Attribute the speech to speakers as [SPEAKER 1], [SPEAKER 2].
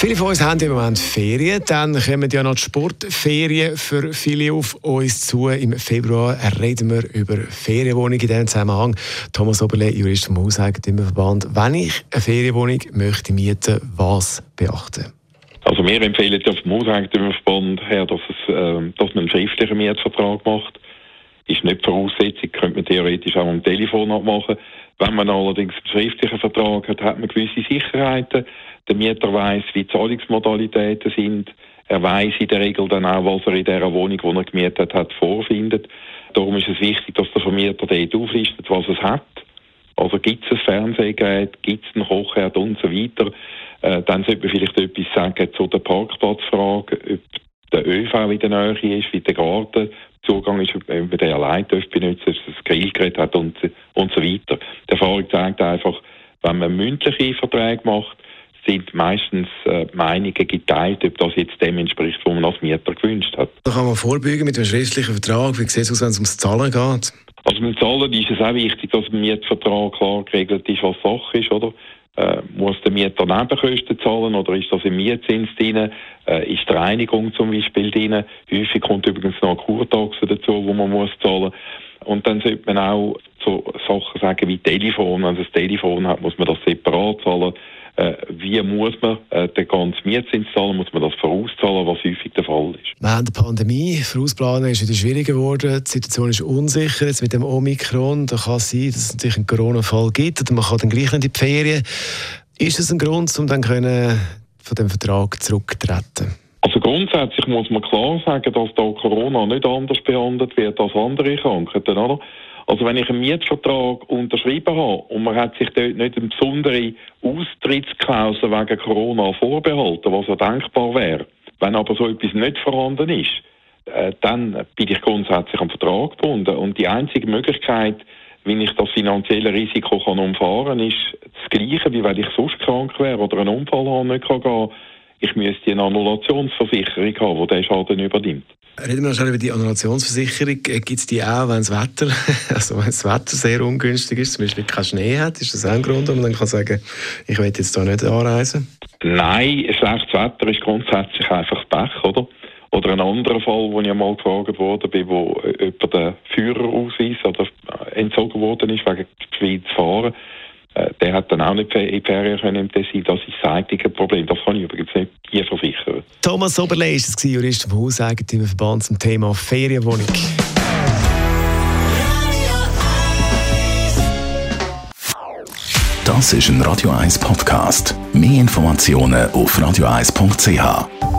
[SPEAKER 1] Viele von uns haben im Moment Ferien, dann kommen ja noch die Sportferien für viele auf uns zu. Im Februar reden wir über Ferienwohnungen in diesem Zusammenhang. Thomas Oberle, Jurist vom Hauseigentümerverband. Wenn ich eine Ferienwohnung möchte mieten, was beachten?
[SPEAKER 2] Also wir empfehlen ja vom Hauseigentümerverband her, dass, es, äh, dass man einen schriftlichen Mietvertrag macht. Ist nicht Voraussetzung, könnte man theoretisch auch am Telefon abmachen. Wenn man allerdings einen schriftlichen Vertrag hat, hat man gewisse Sicherheiten. Der Mieter weiß, wie die Zahlungsmodalitäten sind. Er weiß in der Regel dann auch, was er in der Wohnung, die er gemietet hat, vorfindet. Darum ist es wichtig, dass der Vermieter dort auflistet, was es hat. Also gibt es ein Fernsehgerät, gibt es einen Kochherd und so weiter. Äh, dann sollte man vielleicht etwas sagen zu der Parkplatzfrage, ob der ÖV in der Nähe ist, wie der Garten Zugang ist, wenn man den allein benutzen darf, das Grillgerät hat und, und so weiter. Die Erfahrung zeigt einfach, wenn man mündliche Verträge macht, sind meistens äh, Meinungen geteilt, ob das jetzt dem entspricht, was man als Mieter gewünscht hat.
[SPEAKER 1] Da kann man vorbeugen mit einem schriftlichen Vertrag. Wie sieht es aus, wenn es ums Zahlen geht?
[SPEAKER 2] Also beim Zahlen ist es auch wichtig, dass im Mietvertrag klar geregelt ist, was Sache ist, oder? Äh, muss der Mieter Nebenkosten zahlen oder ist das im Mietzins drin? Äh, ist die Reinigung zum Beispiel drin? Häufig kommt übrigens noch Kurtaxe dazu, wo man muss zahlen. Und dann sollte man auch so Sachen sagen wie Telefon. Wenn man das Telefon hat, muss man das separat zahlen. Äh, wie muss man äh, den ganzen Mietzins zahlen? Muss man das vorauszahlen, was häufig der Fall ist?
[SPEAKER 1] Während der Pandemie, vorausplanen ist wieder schwieriger geworden. Die Situation ist unsicher. Jetzt mit dem Omikron, da kann es sein, dass es natürlich einen Corona-Fall gibt oder man kann dann gleich in die Ferien. Ist das ein Grund, um dann können von dem Vertrag zurückzutreten?
[SPEAKER 2] Also grundsätzlich muss man klar sagen, dass da Corona nicht anders behandelt wird als andere Krankheiten, oder? Also wenn ich einen Mietvertrag unterschrieben habe und man hat sich dort nicht eine besondere Austrittsklausel wegen Corona vorbehalten, was ja denkbar wäre, wenn aber so etwas nicht vorhanden ist, äh, dann bin ich grundsätzlich am Vertrag gebunden. Und die einzige Möglichkeit, wie ich das finanzielle Risiko kann umfahren kann, ist das Gleiche, wie wenn ich sonst krank wäre oder einen Unfall habe nicht gehen kann. Ich müsste eine Annulationsversicherung haben, die diesen Schaden übernimmt.
[SPEAKER 1] Reden wir noch schnell über die Annulationsversicherung. Äh, Gibt es die auch, wenn das Wetter, also wenn das Wetter sehr ungünstig ist, zum Beispiel kein Schnee hat? Ist das auch ein Grund, warum man dann kann sagen, ich will jetzt hier nicht anreisen?
[SPEAKER 2] Nein, schlechtes Wetter ist grundsätzlich einfach Pech, oder? Oder ein anderer Fall, wo ich einmal gefragt worden bin, wo jemand den Führerausweis oder entzogen worden ist, wegen zu fahren. Äh, der hat dann auch nicht in die Ferien können im Tessin. Das ist das einzige Problem. Das kann ich übrigens nicht hier versichern.
[SPEAKER 1] Thomas Oberle ist es, Jurist vom Hauseigentümerverband zum Thema Ferienwohnung.
[SPEAKER 3] Das ist ein Radio 1 Podcast. Mehr Informationen auf radio1.ch.